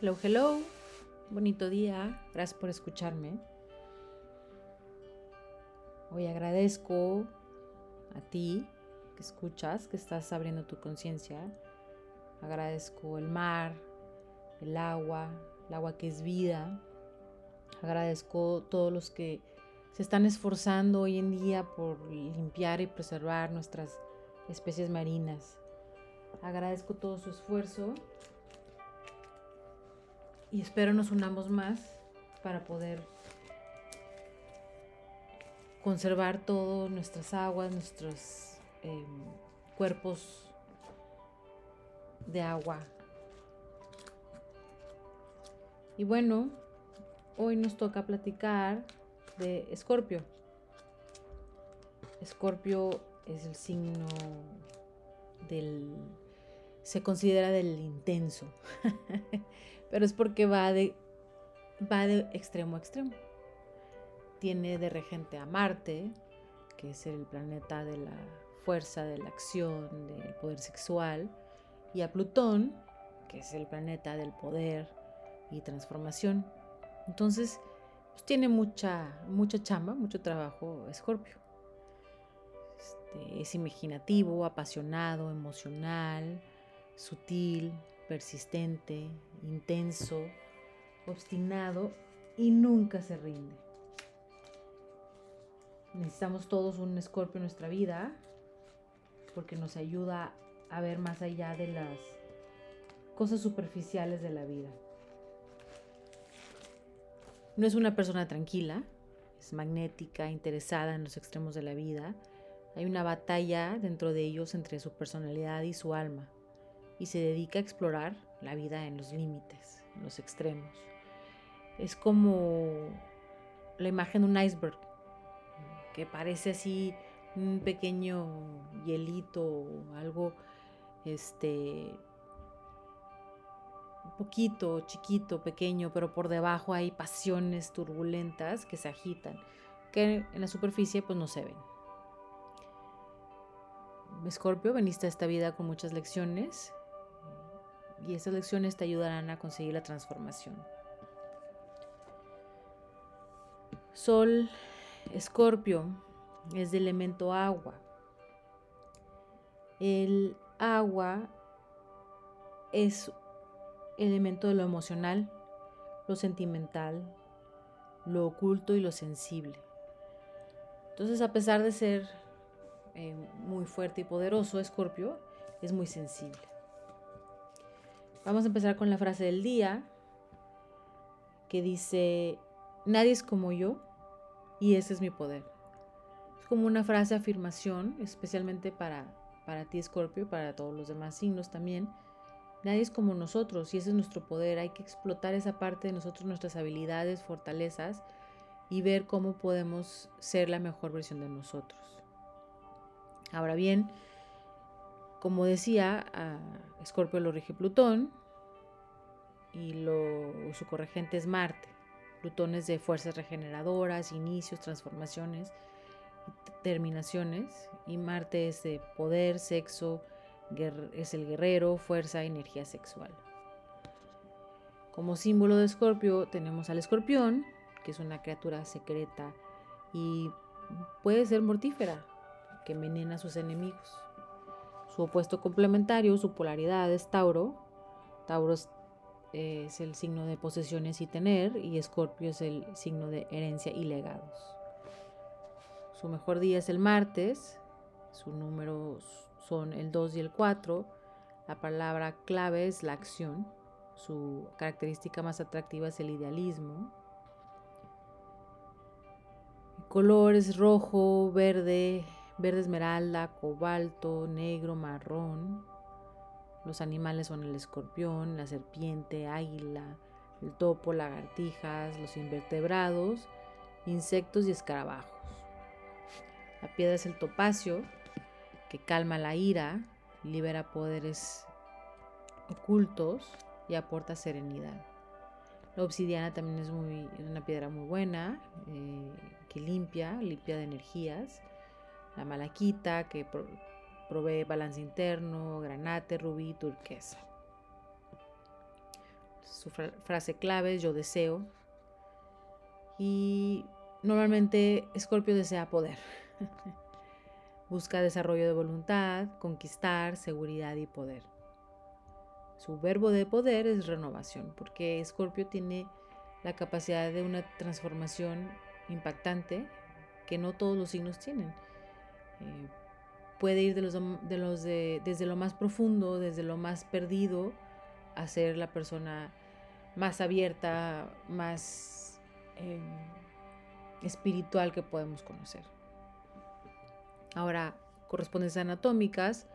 Hello, hello. Bonito día. Gracias por escucharme. Hoy agradezco a ti que escuchas, que estás abriendo tu conciencia. Agradezco el mar, el agua, el agua que es vida. Agradezco todos los que se están esforzando hoy en día por limpiar y preservar nuestras especies marinas. Agradezco todo su esfuerzo y espero nos unamos más para poder conservar todas nuestras aguas, nuestros em, cuerpos de agua. Y bueno, hoy nos toca platicar de Escorpio. Escorpio es el signo del... se considera del intenso. pero es porque va de, va de extremo a extremo. Tiene de regente a Marte, que es el planeta de la fuerza, de la acción, del poder sexual, y a Plutón, que es el planeta del poder y transformación. Entonces, pues, tiene mucha, mucha chamba, mucho trabajo Escorpio. Este, es imaginativo, apasionado, emocional, sutil, persistente, intenso, obstinado y nunca se rinde. Necesitamos todos un escorpio en nuestra vida porque nos ayuda a ver más allá de las cosas superficiales de la vida. No es una persona tranquila, es magnética, interesada en los extremos de la vida. Hay una batalla dentro de ellos entre su personalidad y su alma y se dedica a explorar la vida en los límites, en los extremos. Es como la imagen de un iceberg, que parece así un pequeño hielito, algo este poquito chiquito, pequeño, pero por debajo hay pasiones turbulentas que se agitan, que en la superficie pues no se ven. Escorpio, veniste a esta vida con muchas lecciones, y esas lecciones te ayudarán a conseguir la transformación. Sol, Escorpio, es de elemento agua. El agua es elemento de lo emocional, lo sentimental, lo oculto y lo sensible. Entonces, a pesar de ser eh, muy fuerte y poderoso, Escorpio es muy sensible. Vamos a empezar con la frase del día que dice, nadie es como yo y ese es mi poder. Es como una frase afirmación, especialmente para, para ti, Scorpio, para todos los demás signos también. Nadie es como nosotros y ese es nuestro poder. Hay que explotar esa parte de nosotros, nuestras habilidades, fortalezas y ver cómo podemos ser la mejor versión de nosotros. Ahora bien, como decía, a Escorpio lo rige Plutón y su corregente es Marte. Plutón es de fuerzas regeneradoras, inicios, transformaciones, terminaciones. Y Marte es de poder, sexo, es el guerrero, fuerza, energía sexual. Como símbolo de Escorpio tenemos al escorpión, que es una criatura secreta y puede ser mortífera, que envenena a sus enemigos. Su opuesto complementario, su polaridad es Tauro. Tauro es el signo de posesiones y tener y Escorpio es el signo de herencia y legados. Su mejor día es el martes, sus números son el 2 y el 4. La palabra clave es la acción. Su característica más atractiva es el idealismo. El color es rojo, verde, verde esmeralda, cobalto, negro, marrón. Los animales son el escorpión, la serpiente, águila, el topo, lagartijas, los invertebrados, insectos y escarabajos. La piedra es el topacio, que calma la ira, libera poderes ocultos y aporta serenidad. La obsidiana también es, muy, una piedra muy buena, eh, que limpia, limpia de energías la malaquita que provee balance interno, granate, rubí, turquesa. su frase clave es yo deseo. Y normalmente Escorpio desea poder. Busca desarrollo de voluntad, conquistar, seguridad y poder. Su verbo de poder es renovación, porque Escorpio tiene la capacidad de una transformación impactante que no todos los signos tienen. Eh, puede ir de los, de desde lo más profundo, desde lo más perdido, a ser la persona más abierta, más em, espiritual que podemos conocer. Ahora, correspondencias anatómicas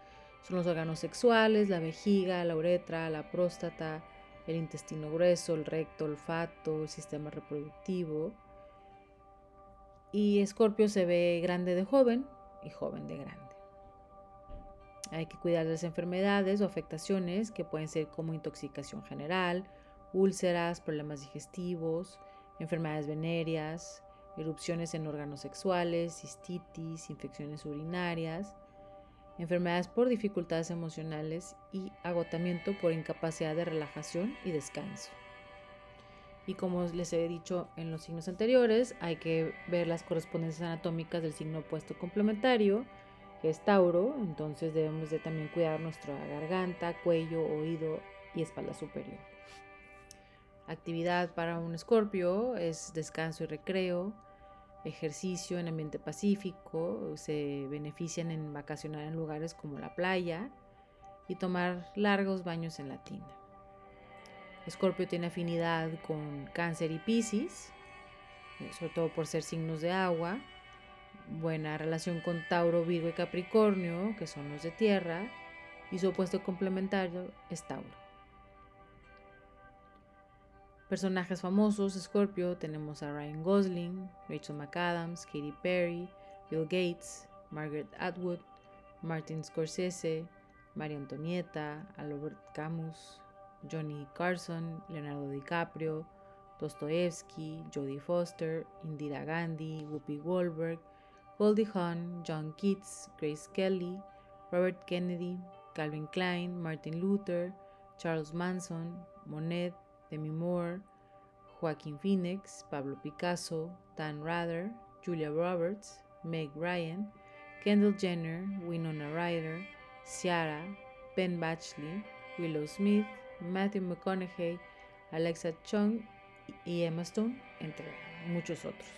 son los órganos sexuales, la vejiga, la uretra, la próstata, el intestino grueso, el recto, el olfato, el sistema reproductivo. Y Escorpio se ve grande de joven y joven de grande. Hay que cuidar de las enfermedades o afectaciones que pueden ser como intoxicación general, úlceras, problemas digestivos, enfermedades venéreas, erupciones en órganos sexuales, cistitis, infecciones urinarias, enfermedades por dificultades emocionales y agotamiento por incapacidad de relajación y descanso. Y como les he dicho en los signos anteriores, hay que ver las correspondencias anatómicas del signo opuesto complementario, que es Tauro, entonces debemos de también cuidar nuestra garganta, cuello, oído y espalda superior. Actividad para un escorpio es descanso y recreo, ejercicio en ambiente pacífico, se benefician en vacacionar en lugares como la playa y tomar largos baños en la tina. Escorpio tiene afinidad con cáncer y piscis, eh, sobre todo por ser signos de agua, buena relación con Tauro, Virgo y Capricornio, que son los de tierra, y su opuesto complementario es Tauro. Personajes famosos, Scorpio, tenemos a Ryan Gosling, Rachel McAdams, Katy Perry, Bill Gates, Margaret Atwood, Martin Scorsese, María Antonieta, Albert Camus, Johnny Carson, Leonardo DiCaprio, Dostoevsky, Jodie Foster, Indira Gandhi, Whoopi Goldberg, Goldie Hawn, John Keats, Grace Kelly, Robert Kennedy, Calvin Klein, Martin Luther, Charles Manson, Monet, Demi Moore, Joaquin Phoenix, Pablo Picasso, Dan Rather, Julia Roberts, Meg Ryan, Kendall Jenner, Winona Ryder, Ciara, Ben Batchley, Willow Smith, Matthew McConaughey, Alexa Chung y Emma Stone, entre muchos otros.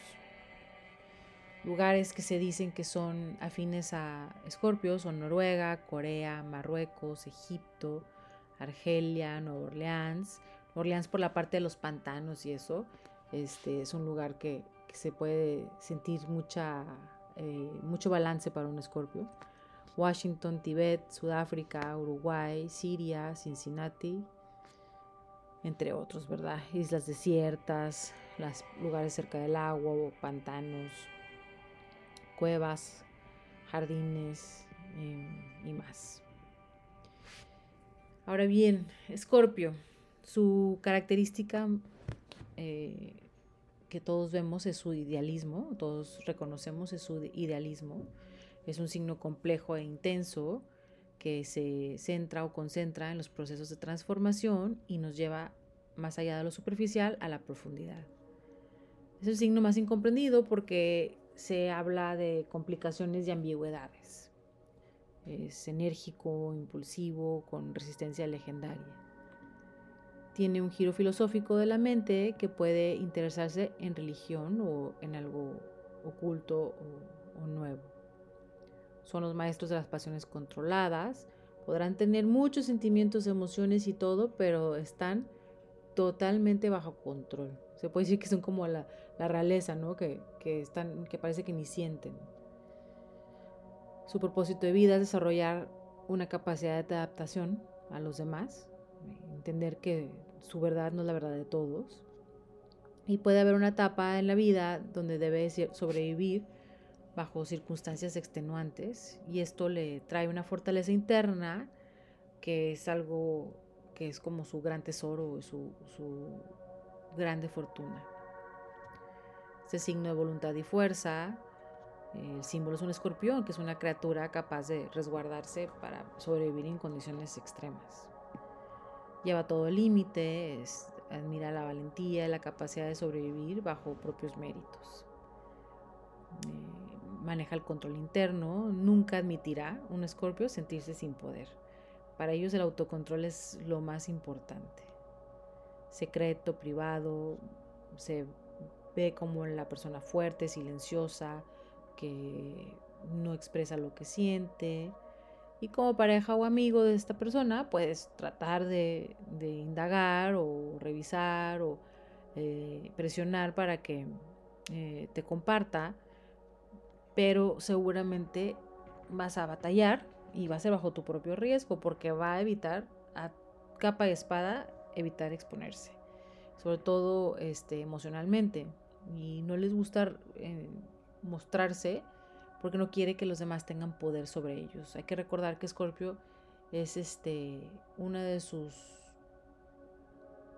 Lugares que se dicen que son afines a Escorpio son Noruega, Corea, Marruecos, Egipto, Argelia, Nueva Orleans, Orleans por la parte de los pantanos y eso, este, es un lugar que, se puede sentir mucha, eh, mucho balance para un escorpio. Washington, Tibet, Sudáfrica, Uruguay, Siria, Cincinnati, entre otros, ¿verdad? Islas desiertas, los lugares cerca del agua, pantanos, cuevas, jardines em, y más. Ahora bien, Escorpio, su característica eh, que todos vemos es su idealismo, todos reconocemos es su idealismo. Es un signo complejo e intenso que se centra o concentra en los procesos de transformación y nos lleva más allá de lo superficial a la profundidad. Es el signo más incomprendido porque se habla de complicaciones y ambigüedades. Es enérgico, impulsivo, con resistencia legendaria tiene un giro filosófico de la mente que puede interesarse en religión o en algo oculto o, nuevo. Son los maestros de las pasiones controladas, podrán tener muchos sentimientos, emociones y todo, pero están totalmente bajo control. Se puede decir que son como la, realeza, ¿no? Que, que, están, que parece que ni sienten. Su propósito de vida es desarrollar una capacidad de adaptación a los demás, entender que su verdad no es la verdad de todos. Y puede haber una etapa en la vida donde debe sobrevivir bajo circunstancias extenuantes y esto le trae una fortaleza interna que es algo que es como su gran tesoro, su, su grande fortuna. Este signo de voluntad y fuerza, el símbolo es un escorpión, que es una criatura capaz de resguardarse para sobrevivir en condiciones extremas lleva todo el límite, admira la valentía y la capacidad de sobrevivir bajo propios méritos. Eh, maneja el control interno, nunca admitirá un escorpio sentirse sin poder. Para ellos el autocontrol es lo más importante. Secreto, privado, se ve como la persona fuerte, silenciosa, que no expresa lo que siente. Y como pareja o amigo de esta persona, puedes tratar de, indagar o revisar o eh, presionar para que eh, te comparta, pero seguramente vas a batallar y va a ser bajo tu propio riesgo porque va a evitar a capa y espada evitar exponerse, sobre todo este, emocionalmente. Y no les gusta eh, mostrarse porque no quiere que los demás tengan poder sobre ellos. Hay que recordar que Scorpio es este, una de sus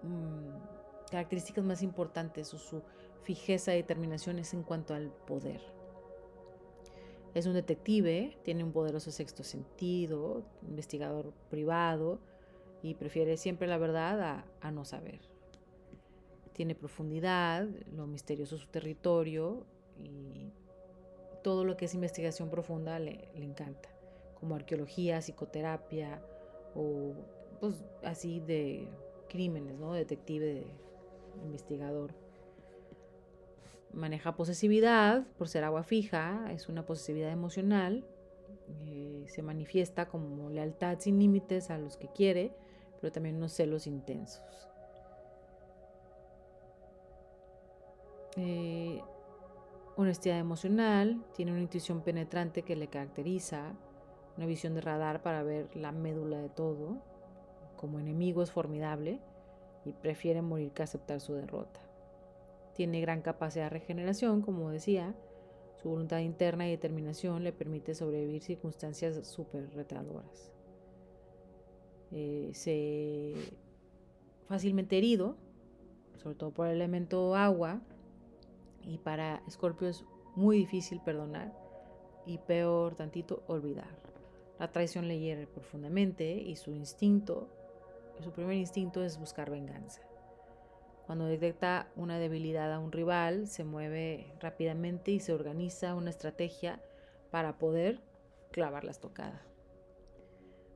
mm, características más importantes o su fijeza y determinación es en cuanto al poder. Es un detective, tiene un poderoso sexto sentido, investigador privado y prefiere siempre la verdad a, no saber. Tiene profundidad, lo misterioso es su territorio y todo lo que es investigación profunda le, encanta, como arqueología, psicoterapia o pues así de crímenes, ¿no? Detective, investigador. Maneja posesividad por ser agua fija, es una posesividad emocional, eh, se manifiesta como lealtad sin límites a los que quiere, pero también unos celos intensos. Eh, honestidad emocional, tiene una intuición penetrante que le caracteriza, una visión de radar para ver la médula de todo, como enemigo es formidable y prefiere morir que aceptar su derrota. Tiene gran capacidad de regeneración, como decía, su voluntad interna y determinación le permite sobrevivir circunstancias súper retadoras. Eh, se fácilmente herido, sobre todo por el elemento agua, y para Escorpio es muy difícil perdonar y peor tantito olvidar. La traición le hiere profundamente y su instinto, su primer instinto es buscar venganza. Cuando detecta una debilidad a un rival, se mueve rápidamente y se organiza una estrategia para poder clavar la estocada.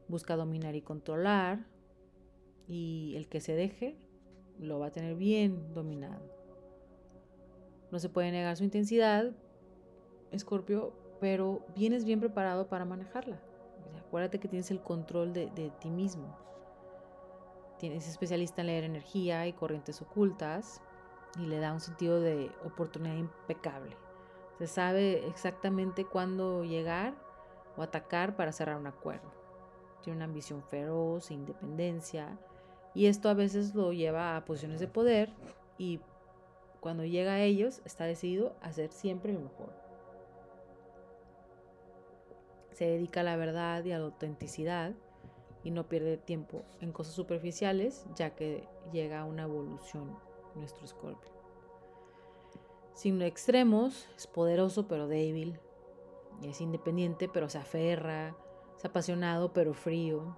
Busca dominar y controlar y el que se deje lo va a tener bien dominado. No se puede negar su intensidad, Escorpio, pero vienes bien preparado para manejarla. Acuérdate que tienes el control de, ti mismo. Tienes especialista en leer energía y corrientes ocultas y le da un sentido de oportunidad impecable. Se sabe exactamente cuándo llegar o atacar para cerrar un acuerdo. Tiene una ambición feroz e independencia y esto a veces lo lleva a posiciones de poder y cuando llega a ellos, está decidido a hacer siempre lo mejor. Se dedica a la verdad y a la autenticidad y no pierde tiempo en cosas superficiales, ya que llega a una evolución nuestro escorpio. Signo extremos, es poderoso pero débil, es independiente pero se aferra, es apasionado pero frío.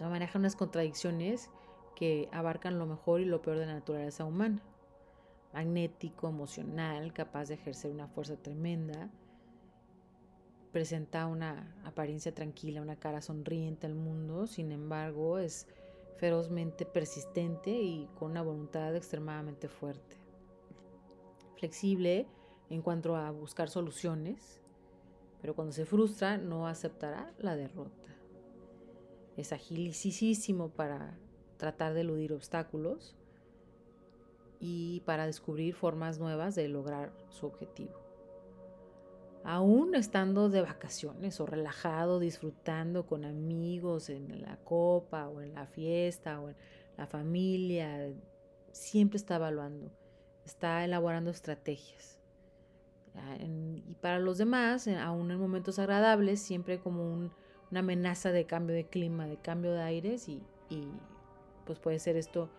maneja unas contradicciones que abarcan lo mejor y lo peor de la naturaleza humana magnético, emocional, capaz de ejercer una fuerza tremenda. Presenta una apariencia tranquila, una cara sonriente al mundo, sin embargo es ferozmente persistente y con una voluntad extremadamente fuerte. Flexible en cuanto a buscar soluciones, pero cuando se frustra no aceptará la derrota. Es agilísimo para tratar de eludir obstáculos y para descubrir formas nuevas de lograr su objetivo. Aún estando de vacaciones o relajado, disfrutando con amigos en la copa o en la fiesta o en la familia, siempre está evaluando, está elaborando estrategias. Y para los demás, aún en momentos agradables, siempre como una amenaza de cambio de clima, de cambio de aires y, y pues puede ser esto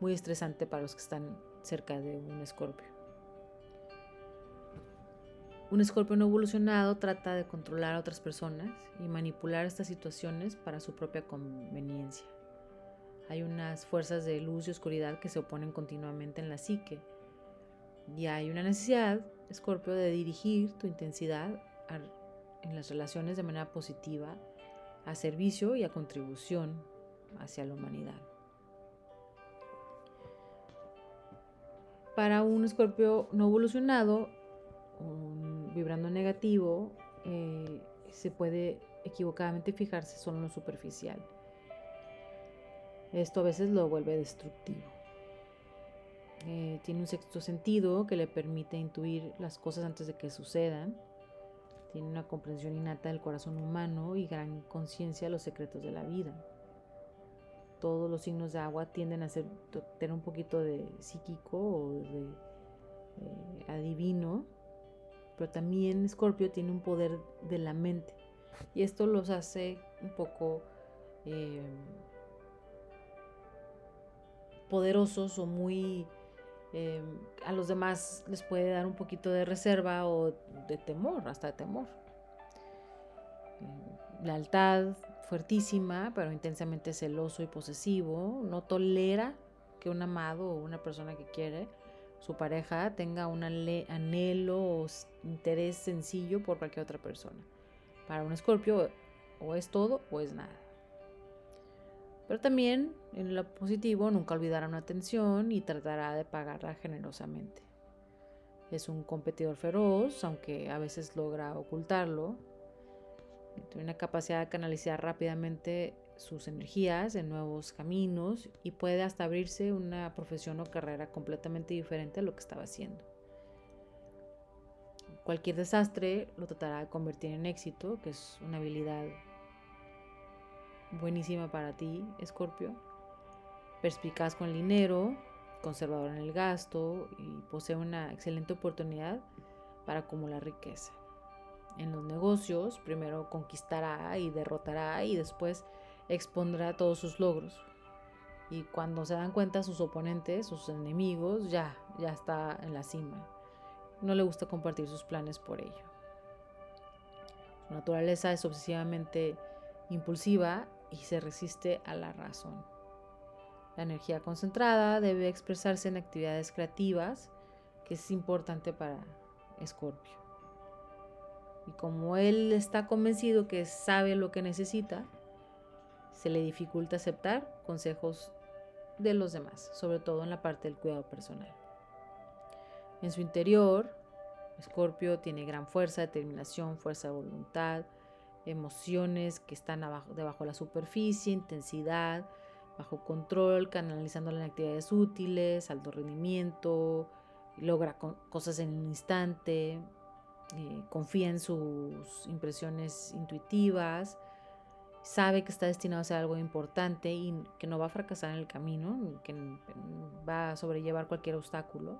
muy estresante para los que están cerca de un escorpio. Un escorpio no evolucionado trata de controlar a otras personas y manipular estas situaciones para su propia conveniencia. Hay unas fuerzas de luz y oscuridad que se oponen continuamente en la psique. Y hay una necesidad, Escorpio, de dirigir tu intensidad en las relaciones de manera positiva, a servicio y a contribución hacia la humanidad. Para un escorpio no evolucionado, vibrando negativo, eh, se puede equivocadamente fijarse solo en lo superficial. Esto a veces lo vuelve destructivo. Eh, tiene un sexto sentido que le permite intuir las cosas antes de que sucedan. Tiene una comprensión innata del corazón humano y gran conciencia de los secretos de la vida todos los signos de agua tienden a ser, tener un poquito de psíquico o de eh, adivino, pero también Escorpio tiene un poder de la mente y esto los hace un poco eh, poderosos o muy eh, a los demás les puede dar un poquito de reserva o de temor, hasta de temor. lealtad, fuertísima, pero intensamente celoso y posesivo, no tolera que un amado o una persona que quiere, su pareja, tenga un anhelo o interés sencillo por cualquier otra persona. Para un escorpio o es todo o es nada. Pero también en lo positivo nunca olvidará una atención y tratará de pagarla generosamente. Es un competidor feroz, aunque a veces logra ocultarlo, tiene una capacidad de canalizar rápidamente sus energías en nuevos caminos y puede hasta abrirse una profesión o carrera completamente diferente a lo que estaba haciendo. Cualquier desastre lo tratará de convertir en éxito, que es una habilidad buenísima para ti, Escorpio. Perspicaz con el dinero, conservador en el gasto y posee una excelente oportunidad para acumular riqueza en los negocios, primero conquistará y derrotará y después expondrá todos sus logros. Y cuando se dan cuenta sus oponentes, sus enemigos, ya, ya está en la cima. No le gusta compartir sus planes por ello. Su naturaleza es obsesivamente impulsiva y se resiste a la razón. La energía concentrada debe expresarse en actividades creativas, que es importante para Escorpio. Y como él está convencido que sabe lo que necesita, se le dificulta aceptar consejos de los demás, sobre todo en la parte del cuidado personal. En su interior, Escorpio tiene gran fuerza, determinación, fuerza de voluntad, emociones que están debajo de la superficie, intensidad, bajo control, canalizándola en actividades útiles, alto rendimiento, logra cosas en un instante, eh, confía en sus impresiones intuitivas, sabe que está destinado a ser algo importante y que no va a fracasar en el camino, que va a sobrellevar cualquier obstáculo.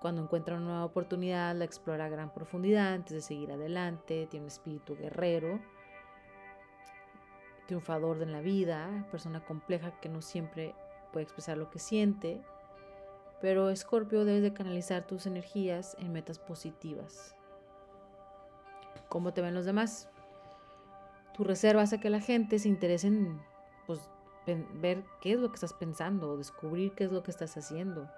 Cuando encuentra una nueva oportunidad, la explora a gran profundidad antes de seguir adelante, tiene un espíritu guerrero, triunfador en la vida, persona compleja que no siempre puede expresar lo que siente, pero Escorpio debes de canalizar tus energías en metas positivas, cómo te ven los demás. Tu reserva hace que la gente se interese en pues, ver qué es lo que estás pensando o descubrir qué es lo que estás haciendo.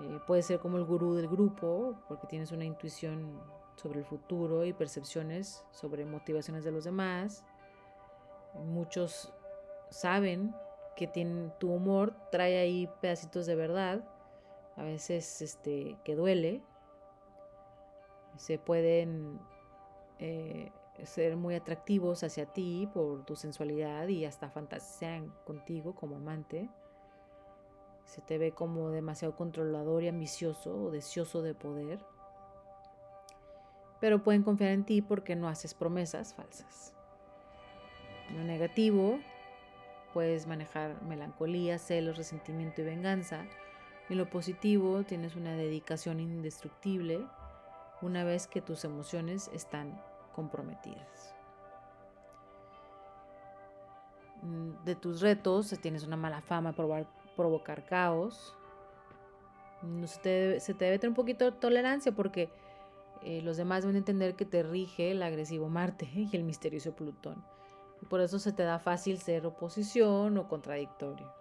Eh, puedes ser como el gurú del grupo porque tienes una intuición sobre el futuro y percepciones sobre motivaciones de los demás. Muchos saben que tienen, tu humor trae ahí pedacitos de verdad, a veces este, que duele. Se pueden eh, ser muy atractivos hacia ti por tu sensualidad y hasta fantasean contigo como amante. Se te ve como demasiado controlador y ambicioso o deseoso de poder. Pero pueden confiar en ti porque no haces promesas falsas. Lo negativo, puedes manejar melancolía, celos, resentimiento y venganza. En lo positivo, tienes una dedicación indestructible una vez que tus emociones están comprometidas. Mm, de tus retos, tienes una mala fama, probar, provocar caos. Se, te debe, se te debe tener un poquito de tolerancia porque eh, los demás deben entender que te rige el agresivo Marte y el misterioso Plutón. Y por eso se te da fácil ser oposición o contradictorio.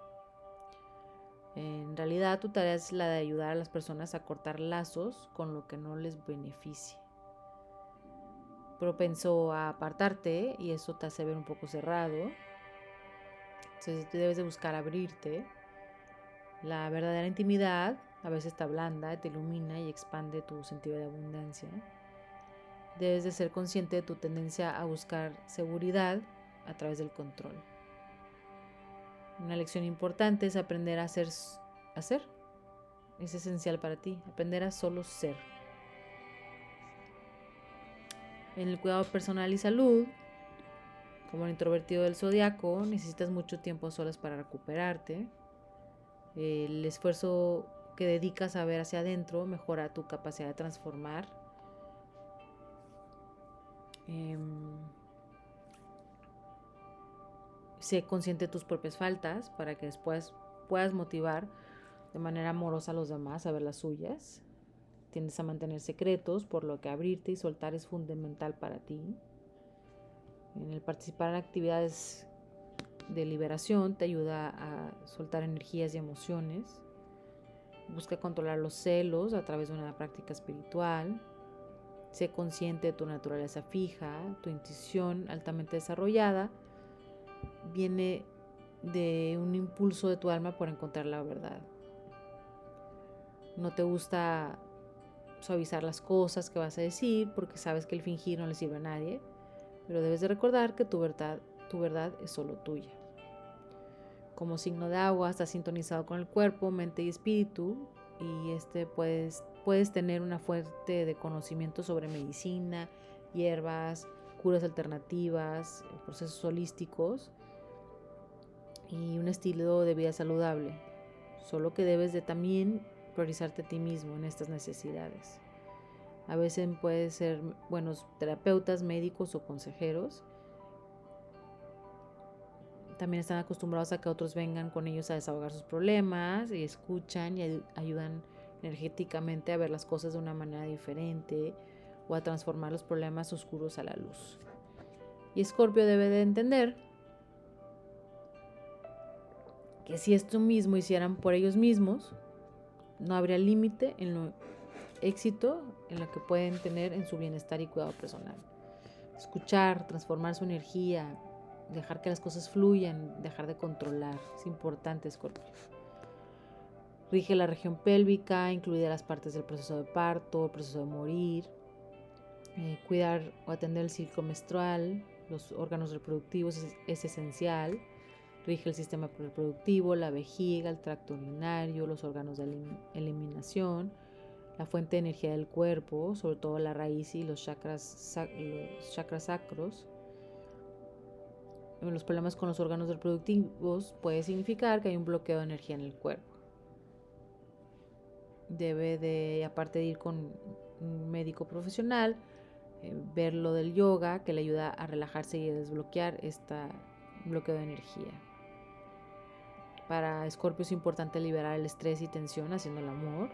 En realidad tu tarea es la de ayudar a las personas a cortar lazos con lo que no les beneficie. Propenso a apartarte y eso te hace ver un poco cerrado. Entonces debes de buscar abrirte. La verdadera intimidad a veces te blanda, te ilumina y expande tu sentido de abundancia. Debes de ser consciente de tu tendencia a buscar seguridad a través del control. Una lección importante es aprender a ser, a ser. Es esencial para ti, aprender a solo ser. En el cuidado personal y salud, como el introvertido del zodiaco, necesitas mucho tiempo solas para recuperarte. El esfuerzo que dedicas a ver hacia adentro mejora tu capacidad de transformar. Em, sé consciente de tus propias faltas para que después puedas motivar de manera amorosa a los demás a ver las suyas. Tiendes a mantener secretos, por lo que abrirte y soltar es fundamental para ti. En el participar en actividades de liberación te ayuda a soltar energías y emociones. Busca controlar los celos a través de una práctica espiritual. Sé consciente de tu naturaleza fija, tu intuición altamente desarrollada viene de un impulso de tu alma por encontrar la verdad. No te gusta suavizar las cosas que vas a decir porque sabes que el fingir no le sirve a nadie, pero debes de recordar que tu verdad, tu verdad es solo tuya. Como signo de agua estás sintonizado con el cuerpo, mente y espíritu y este puedes, puedes tener una fuente de conocimiento sobre medicina, hierbas, curas alternativas, procesos holísticos y un estilo de vida saludable. Solo que debes de también priorizarte a ti mismo en estas necesidades. A veces puedes ser buenos terapeutas, médicos o consejeros. También están acostumbrados a que otros vengan con ellos a desahogar sus problemas y escuchan y ayudan energéticamente a ver las cosas de una manera diferente o a transformar los problemas oscuros a la luz. Y Escorpio debe de entender que si esto mismo hicieran por ellos mismos, no habría límite en lo éxito en lo que pueden tener en su bienestar y cuidado personal. Escuchar, transformar su energía, dejar que las cosas fluyan, dejar de controlar. Es importante, Escorpio. Rige la región pélvica, incluida las partes del proceso de parto, el proceso de morir, eh, cuidar o atender el ciclo menstrual, los órganos reproductivos es, esencial. Rige el sistema reproductivo, la vejiga, el tracto urinario, los órganos de eliminación, la fuente de energía del cuerpo, sobre todo la raíz y los chakras, sacros. Los problemas con los órganos reproductivos puede significar que hay un bloqueo de energía en el cuerpo. Debe de, aparte de ir con un médico profesional, eh, ver lo del yoga que le ayuda a relajarse y a desbloquear este bloqueo de energía. Para Escorpio es importante liberar el estrés y tensión haciendo el amor.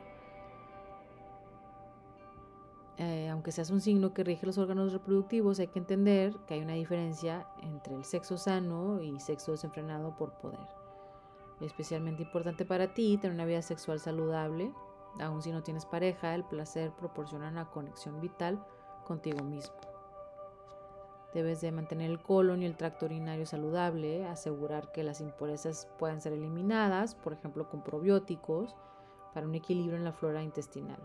Eh, aunque seas un signo que rige los órganos reproductivos, hay que entender que hay una diferencia entre el sexo sano y sexo desenfrenado por poder. Es especialmente importante para ti tener una vida sexual saludable. Aun si no tienes pareja, el placer proporciona una conexión vital contigo mismo. Debes de mantener el colon y el tracto urinario saludable, asegurar que las impurezas puedan ser eliminadas, por ejemplo con probióticos, para un equilibrio en la flora intestinal.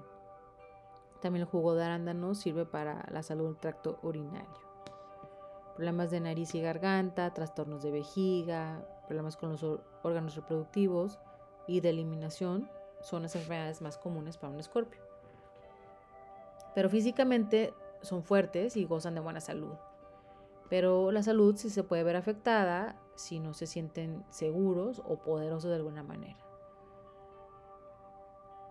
También el jugo de arándano sirve para la salud del tracto urinario. Problemas de nariz y garganta, trastornos de vejiga, problemas con los órganos reproductivos y de eliminación son las enfermedades más comunes para un escorpio. Pero físicamente son fuertes y gozan de buena salud. Pero la salud sí se puede ver afectada si no se sienten seguros o poderosos de alguna manera.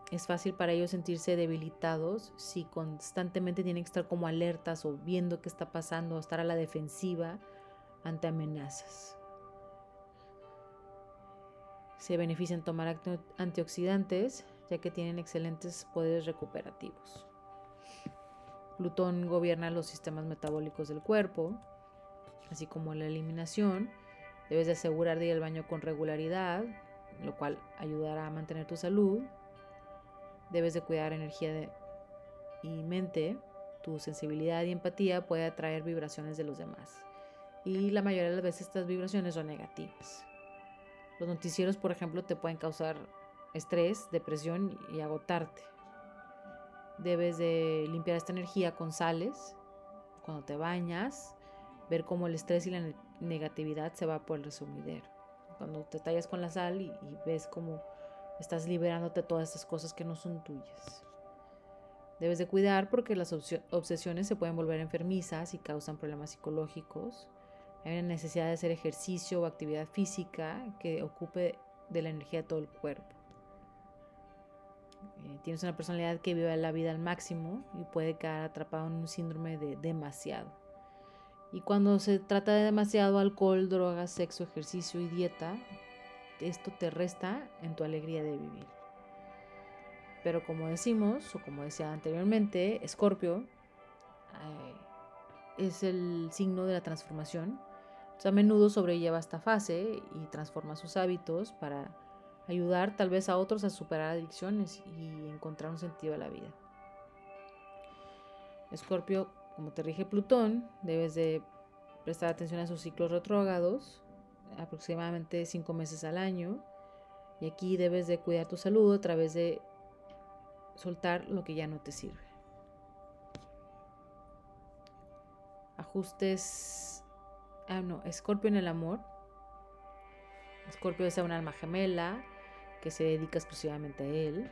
Es fácil para ellos sentirse debilitados si constantemente tienen que estar como alertas o viendo qué está pasando o estar a la defensiva ante amenazas. Se benefician tomar antioxidantes ya que tienen excelentes poderes recuperativos. Plutón gobierna los sistemas metabólicos del cuerpo, así como la eliminación. Debes de asegurar de ir al baño con regularidad, lo cual ayudará a mantener tu salud. Debes de cuidar energía y mente. Tu sensibilidad y empatía puede atraer vibraciones de los demás. Y la mayoría de las veces estas vibraciones son negativas. Los noticieros, por ejemplo, te pueden causar estrés, depresión y agotarte. Debes de limpiar esta energía con sales cuando te bañas, ver cómo el estrés y la negatividad se va por el resumidero. Cuando te tallas con la sal y, ves cómo estás liberándote todas estas cosas que no son tuyas. Debes de cuidar porque las obsesiones se pueden volver enfermizas y causan problemas psicológicos. Hay una necesidad de hacer ejercicio o actividad física que ocupe de la energía de todo el cuerpo. Eh, tienes una personalidad que vive la vida al máximo y puede quedar atrapado en un síndrome de demasiado. Y cuando se trata de demasiado alcohol, drogas, sexo, ejercicio y dieta, esto te resta en tu alegría de vivir. Pero como decimos, o como decía anteriormente, Escorpio eh, es el signo de la transformación. a menudo sobrelleva esta fase y transforma sus hábitos para ayudar tal vez a otros a superar adicciones y encontrar un sentido a la vida. Escorpio, como te rige Plutón, debes de prestar atención a sus ciclos retrógrados, aproximadamente cinco meses al año, y aquí debes de cuidar tu salud a través de soltar lo que ya no te sirve. Ajustes, ah no, Escorpio en el amor. Escorpio es un alma gemela, que se dedica exclusivamente a él.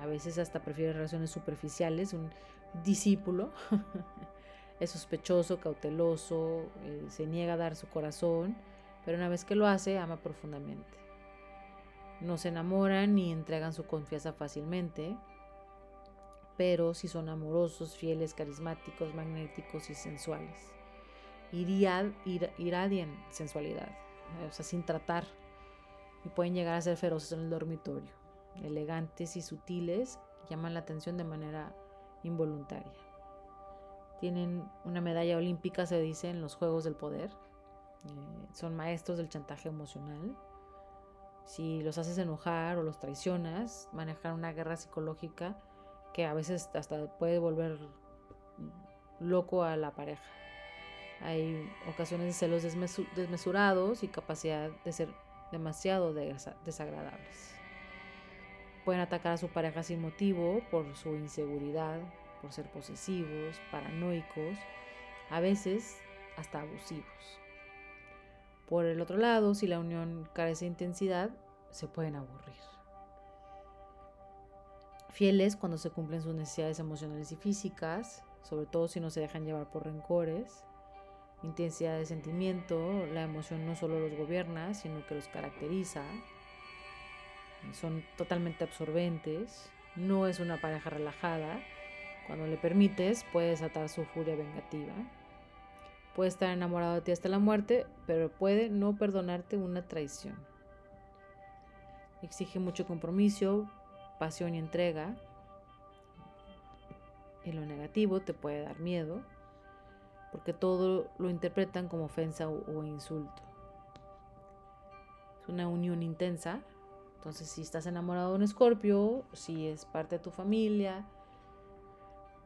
A veces hasta prefiere relaciones superficiales, un discípulo. es sospechoso, cauteloso, eh, se niega a dar su corazón, pero una vez que lo hace, ama profundamente. No se enamoran ni entregan su confianza fácilmente, pero sí son amorosos, fieles, carismáticos, magnéticos y sensuales. iradian sensualidad, o sea, sin tratar y pueden llegar a ser feroces en el dormitorio. Elegantes y sutiles, llaman la atención de manera involuntaria. Tienen una medalla olímpica, se dice, en los Juegos del Poder. Eh, son maestros del chantaje emocional. Si los haces enojar o los traicionas, manejan una guerra psicológica que a veces hasta puede volver loco a la pareja. Hay ocasiones de celos desmesurados y capacidad de ser demasiado desagradables. Pueden atacar a su pareja sin motivo por su inseguridad, por ser posesivos, paranoicos, a veces hasta abusivos. Por el otro lado, si la unión carece de intensidad, se pueden aburrir. Fieles cuando se cumplen sus necesidades emocionales y físicas, sobre todo si no se dejan llevar por rencores intensidad de sentimiento, la emoción no solo los gobierna, sino que los caracteriza. Son totalmente absorbentes, no es una pareja relajada. Cuando le permites, puede desatar su furia vengativa. Puede estar enamorado de ti hasta la muerte, pero puede no perdonarte una traición. Exige mucho compromiso, pasión y entrega. En lo negativo te puede dar miedo porque todo lo interpretan como ofensa o, insulto. Es una unión intensa. Entonces, si estás enamorado de un escorpio, si es parte de tu familia,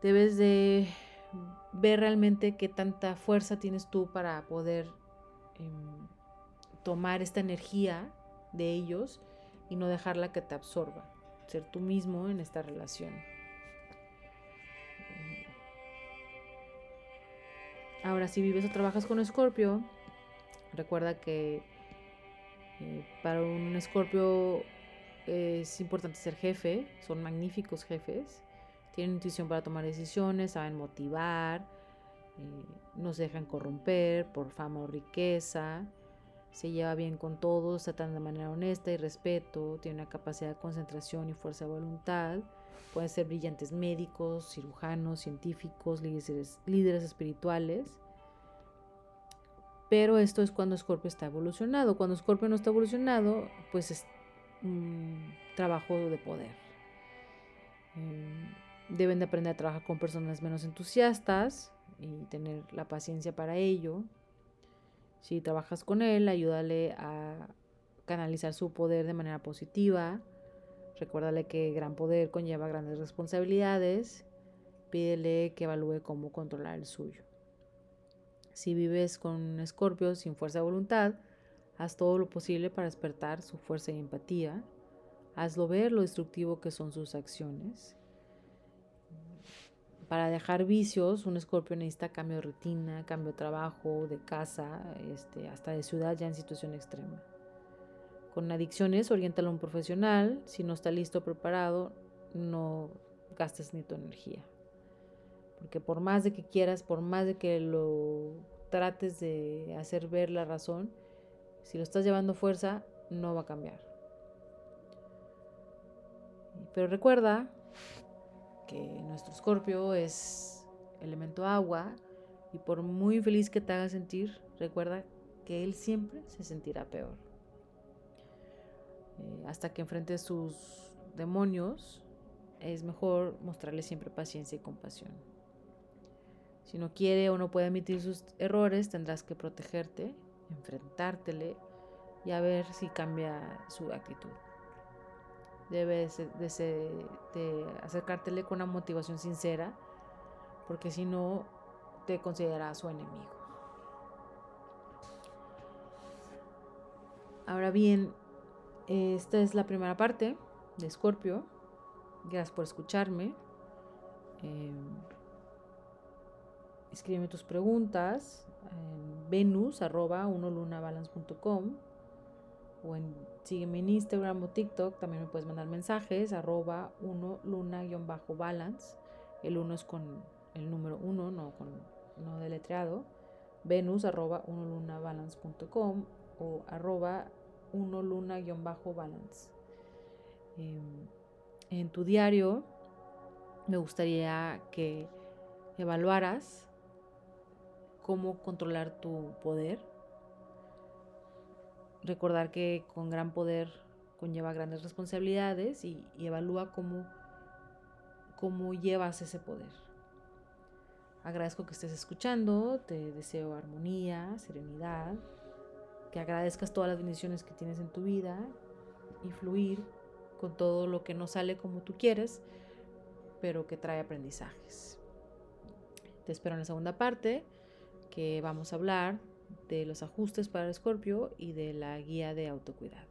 debes de ver realmente qué tanta fuerza tienes tú para poder em, tomar esta energía de ellos y no dejarla que te absorba. Ser tú mismo en esta relación. Ahora, si vives o trabajas con Escorpio, recuerda que eh, para un Escorpio es importante ser jefe, son magníficos jefes, tienen intuición para tomar decisiones, saben motivar, eh, no se dejan corromper por fama o riqueza, se lleva bien con todos, tratan de manera honesta y respeto, tiene una capacidad de concentración y fuerza de voluntad, Pueden ser brillantes médicos, cirujanos, científicos, líderes, líderes espirituales. Pero esto es cuando Scorpio está evolucionado. Cuando Scorpio no está evolucionado, pues es un trabajo de poder. Em, deben de aprender a trabajar con personas menos entusiastas y tener la paciencia para ello. Si trabajas con él, ayúdale a canalizar su poder de manera positiva. Recuérdale que gran poder conlleva grandes responsabilidades. Pídele que evalúe cómo controlar el suyo. Si vives con un escorpio sin fuerza de voluntad, haz todo lo posible para despertar su fuerza y empatía. Hazlo ver lo destructivo que son sus acciones. Para dejar vicios, un escorpio necesita cambio de rutina, cambio de trabajo, de casa, este, hasta de ciudad ya en situación extrema. Con adicciones, oriéntalo a un profesional. Si no está listo preparado, no gastes ni tu energía. Porque por más de que quieras, por más de que lo trates de hacer ver la razón, si lo estás llevando fuerza, no va a cambiar. Pero recuerda que nuestro escorpio es elemento agua y por muy feliz que te haga sentir, recuerda que él siempre se sentirá peor. Eh, hasta que enfrente sus demonios, es mejor mostrarle siempre paciencia y compasión. Si no quiere o no puede admitir sus errores, tendrás que protegerte, enfrentártele y a ver si cambia su actitud. Debes de, de acercártele con una motivación sincera, porque si no, te considera su enemigo. Ahora bien, esta es la primera parte de Scorpio. Gracias por escucharme. Eh, escríbeme tus preguntas en venus arroba o en sígueme en Instagram o TikTok, también me puedes mandar mensajes, arroba uno luna-balance, el uno es con el número uno, no con no deletreado, venus arroba unolunabalance.com o arroba uno luna-balance. Em, en tu diario me gustaría que evaluaras cómo controlar tu poder. Recordar que con gran poder conlleva grandes responsabilidades y, evalúa cómo, cómo llevas ese poder. Agradezco que estés escuchando, te deseo armonía, serenidad, que agradezcas todas las bendiciones que tienes en tu vida y fluir con todo lo que no sale como tú quieres, pero que trae aprendizajes. Te espero en la segunda parte que vamos a hablar de los ajustes para escorpio y de la guía de autocuidado.